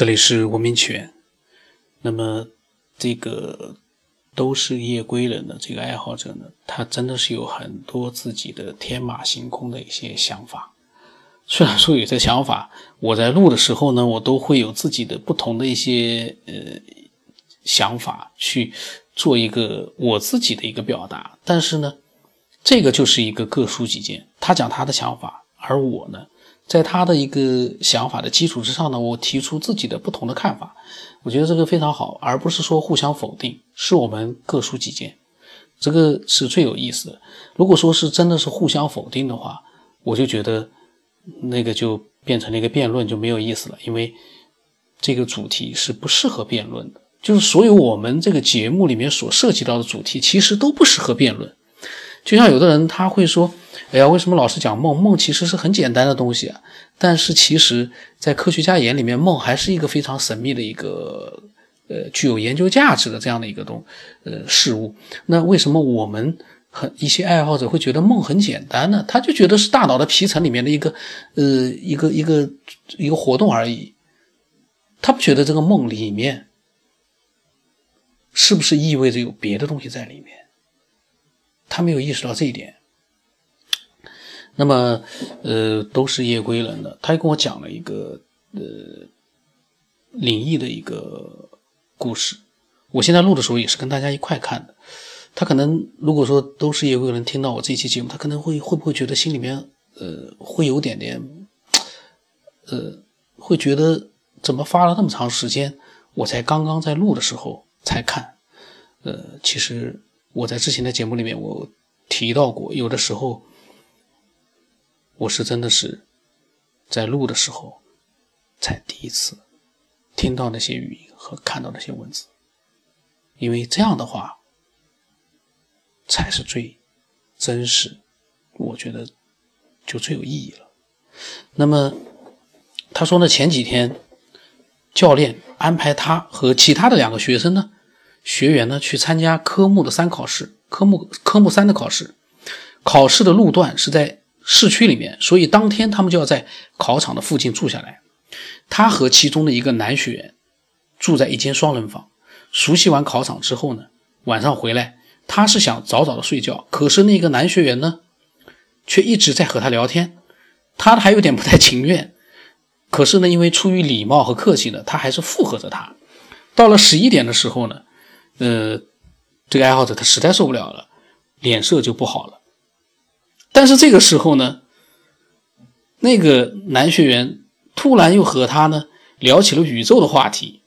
这里是文明起源。那么，这个都是夜归人的这个爱好者呢，他真的是有很多自己的天马行空的一些想法。虽然说有些想法，我在录的时候呢，我都会有自己的不同的一些呃想法去做一个我自己的一个表达。但是呢，这个就是一个各抒己见，他讲他的想法，而我呢。在他的一个想法的基础之上呢，我提出自己的不同的看法，我觉得这个非常好，而不是说互相否定，是我们各抒己见，这个是最有意思的。如果说是真的是互相否定的话，我就觉得那个就变成了一个辩论就没有意思了，因为这个主题是不适合辩论的，就是所有我们这个节目里面所涉及到的主题，其实都不适合辩论。就像有的人他会说：“哎呀，为什么老是讲梦？梦其实是很简单的东西啊。”但是其实，在科学家眼里面，梦还是一个非常神秘的一个，呃，具有研究价值的这样的一个东，呃，事物。那为什么我们很一些爱好者会觉得梦很简单呢？他就觉得是大脑的皮层里面的一个，呃，一个一个一个活动而已。他不觉得这个梦里面是不是意味着有别的东西在里面？他没有意识到这一点，那么，呃，都是夜归人的。他又跟我讲了一个呃灵异的一个故事。我现在录的时候也是跟大家一块看的。他可能如果说都是夜归人听到我这期节目，他可能会会不会觉得心里面呃会有点点呃会觉得怎么发了那么长时间，我才刚刚在录的时候才看。呃，其实。我在之前的节目里面，我提到过，有的时候我是真的是在录的时候才第一次听到那些语音和看到那些文字，因为这样的话才是最真实，我觉得就最有意义了。那么他说呢，前几天教练安排他和其他的两个学生呢。学员呢去参加科目的三考试，科目科目三的考试，考试的路段是在市区里面，所以当天他们就要在考场的附近住下来。他和其中的一个男学员住在一间双人房。熟悉完考场之后呢，晚上回来，他是想早早的睡觉，可是那个男学员呢，却一直在和他聊天，他还有点不太情愿，可是呢，因为出于礼貌和客气呢，他还是附和着他。到了十一点的时候呢。呃，这个爱好者他实在受不了了，脸色就不好了。但是这个时候呢，那个男学员突然又和他呢聊起了宇宙的话题，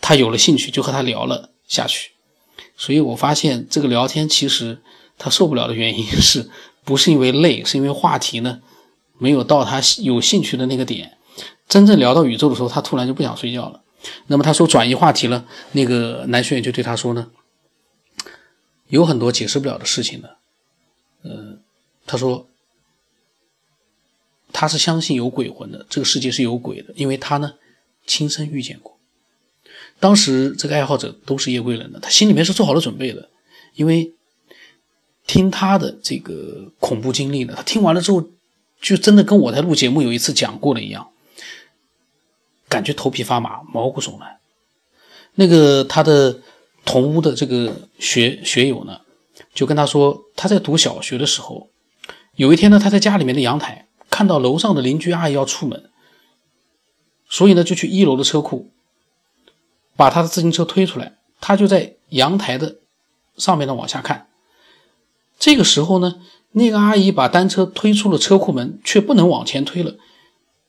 他有了兴趣，就和他聊了下去。所以我发现这个聊天其实他受不了的原因是 不是因为累，是因为话题呢没有到他有兴趣的那个点。真正聊到宇宙的时候，他突然就不想睡觉了。那么他说转移话题了，那个男学员就对他说呢，有很多解释不了的事情呢。呃，他说他是相信有鬼魂的，这个世界是有鬼的，因为他呢亲身遇见过。当时这个爱好者都是夜归人的，他心里面是做好了准备的，因为听他的这个恐怖经历呢，他听完了之后，就真的跟我在录节目有一次讲过的一样。感觉头皮发麻，毛骨悚然。那个他的同屋的这个学学友呢，就跟他说，他在读小学的时候，有一天呢，他在家里面的阳台看到楼上的邻居阿姨要出门，所以呢，就去一楼的车库把他的自行车推出来，他就在阳台的上面呢往下看。这个时候呢，那个阿姨把单车推出了车库门，却不能往前推了。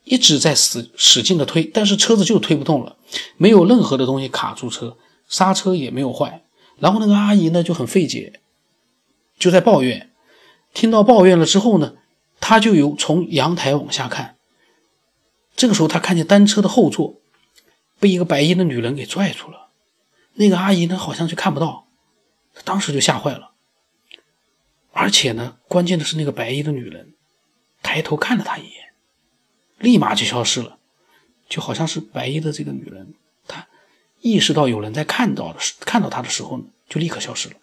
一直在使使劲的推，但是车子就推不动了，没有任何的东西卡住车，刹车也没有坏。然后那个阿姨呢就很费解，就在抱怨。听到抱怨了之后呢，他就由从阳台往下看。这个时候他看见单车的后座被一个白衣的女人给拽住了，那个阿姨呢好像就看不到，他当时就吓坏了。而且呢，关键的是那个白衣的女人抬头看了他一眼。立马就消失了，就好像是白衣的这个女人，她意识到有人在看到的时，看到她的时候呢，就立刻消失了。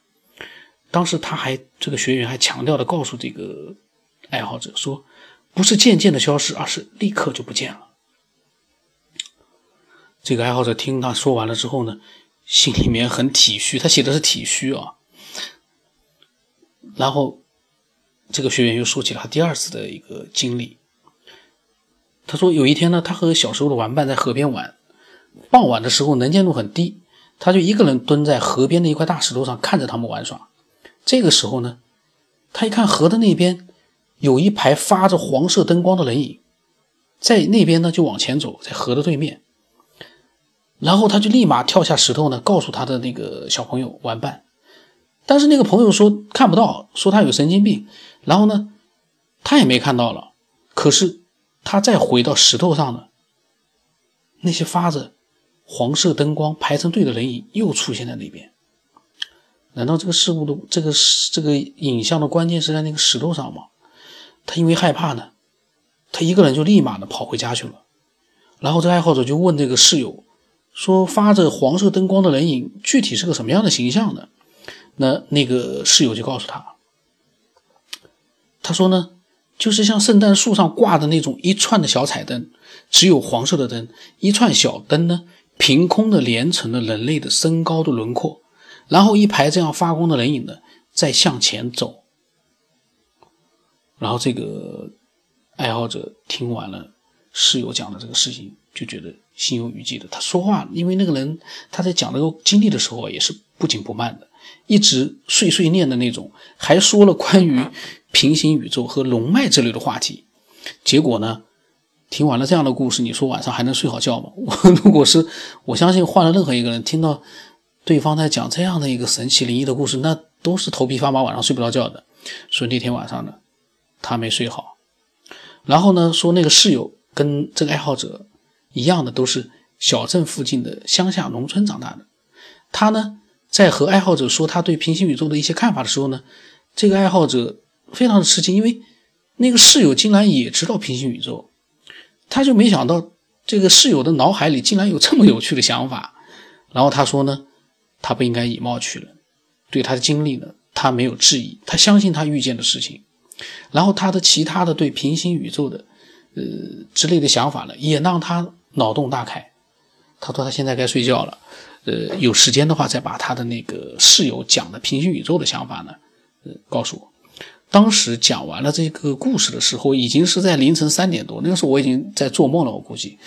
当时他还这个学员还强调的告诉这个爱好者说，不是渐渐的消失，而是立刻就不见了。这个爱好者听他说完了之后呢，心里面很体虚，他写的是体虚啊。然后，这个学员又说起了他第二次的一个经历。他说有一天呢，他和小时候的玩伴在河边玩，傍晚的时候能见度很低，他就一个人蹲在河边的一块大石头上看着他们玩耍。这个时候呢，他一看河的那边有一排发着黄色灯光的人影，在那边呢就往前走，在河的对面。然后他就立马跳下石头呢，告诉他的那个小朋友玩伴。但是那个朋友说看不到，说他有神经病。然后呢，他也没看到了。可是他再回到石头上呢，那些发着黄色灯光排成队的人影又出现在那边。难道这个事物的这个这个影像的关键是在那个石头上吗？他因为害怕呢，他一个人就立马的跑回家去了。然后这爱好者就问这个室友说：“发着黄色灯光的人影具体是个什么样的形象呢？”那那个室友就告诉他，他说呢，就是像圣诞树上挂的那种一串的小彩灯，只有黄色的灯，一串小灯呢，凭空的连成了人类的身高的轮廓，然后一排这样发光的人影呢，在向前走。然后这个爱好者听完了室友讲的这个事情，就觉得心有余悸的。他说话，因为那个人他在讲这个经历的时候也是不紧不慢的。一直碎碎念的那种，还说了关于平行宇宙和龙脉之类的话题。结果呢，听完了这样的故事，你说晚上还能睡好觉吗？我如果是我相信换了任何一个人，听到对方在讲这样的一个神奇灵异的故事，那都是头皮发麻，晚上睡不着觉的。所以那天晚上呢，他没睡好。然后呢，说那个室友跟这个爱好者一样的，都是小镇附近的乡下农村长大的。他呢。在和爱好者说他对平行宇宙的一些看法的时候呢，这个爱好者非常的吃惊，因为那个室友竟然也知道平行宇宙，他就没想到这个室友的脑海里竟然有这么有趣的想法。然后他说呢，他不应该以貌取人，对他的经历呢，他没有质疑，他相信他遇见的事情。然后他的其他的对平行宇宙的呃之类的想法呢，也让他脑洞大开。他说他现在该睡觉了。呃，有时间的话，再把他的那个室友讲的平行宇宙的想法呢，呃，告诉我。当时讲完了这个故事的时候，已经是在凌晨三点多，那个时候我已经在做梦了。我估计，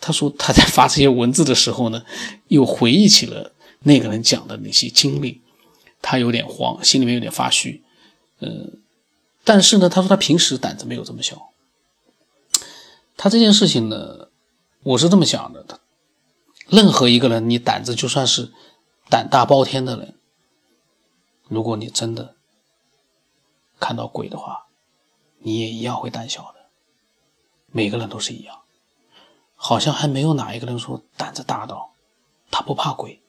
他说他在发这些文字的时候呢，又回忆起了那个人讲的那些经历，他有点慌，心里面有点发虚。嗯，但是呢，他说他平时胆子没有这么小。他这件事情呢，我是这么想的，任何一个人，你胆子就算是胆大包天的人，如果你真的看到鬼的话，你也一样会胆小的。每个人都是一样，好像还没有哪一个人说胆子大到他不怕鬼，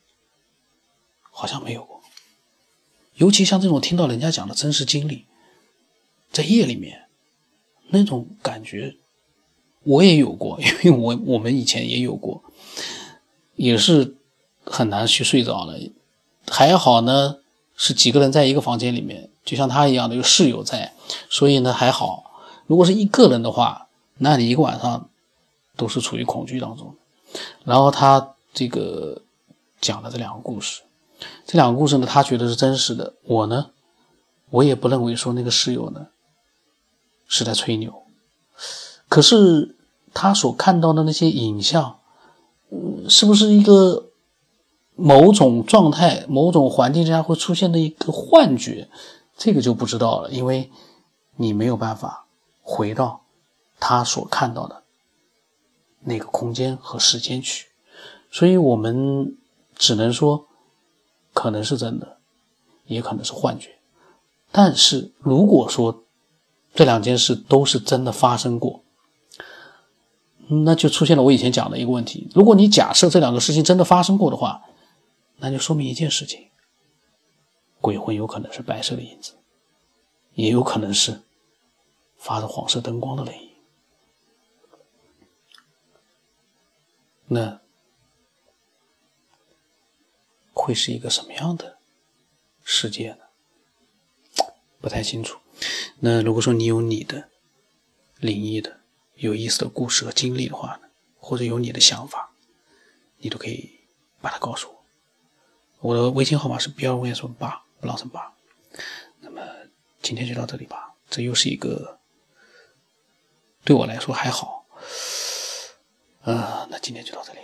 好像没有过。尤其像这种听到人家讲的真实经历，在夜里面那种感觉，我也有过，因为我我们以前也有过。也是很难去睡着了，还好呢，是几个人在一个房间里面，就像他一样的有室友在，所以呢还好。如果是一个人的话，那你一个晚上都是处于恐惧当中。然后他这个讲了这两个故事，这两个故事呢，他觉得是真实的。我呢，我也不认为说那个室友呢是在吹牛，可是他所看到的那些影像。嗯是不是一个某种状态、某种环境之下会出现的一个幻觉？这个就不知道了，因为你没有办法回到他所看到的那个空间和时间去，所以我们只能说可能是真的，也可能是幻觉。但是如果说这两件事都是真的发生过，那就出现了我以前讲的一个问题：如果你假设这两个事情真的发生过的话，那就说明一件事情：鬼魂有可能是白色的影子，也有可能是发着黄色灯光的人影。那会是一个什么样的世界呢？不太清楚。那如果说你有你的灵异的，有意思的故事和经历的话呢，或者有你的想法，你都可以把它告诉我。我的微信号码是 B 二五什么八不浪什么八。那么今天就到这里吧。这又是一个对我来说还好。呃，那今天就到这里。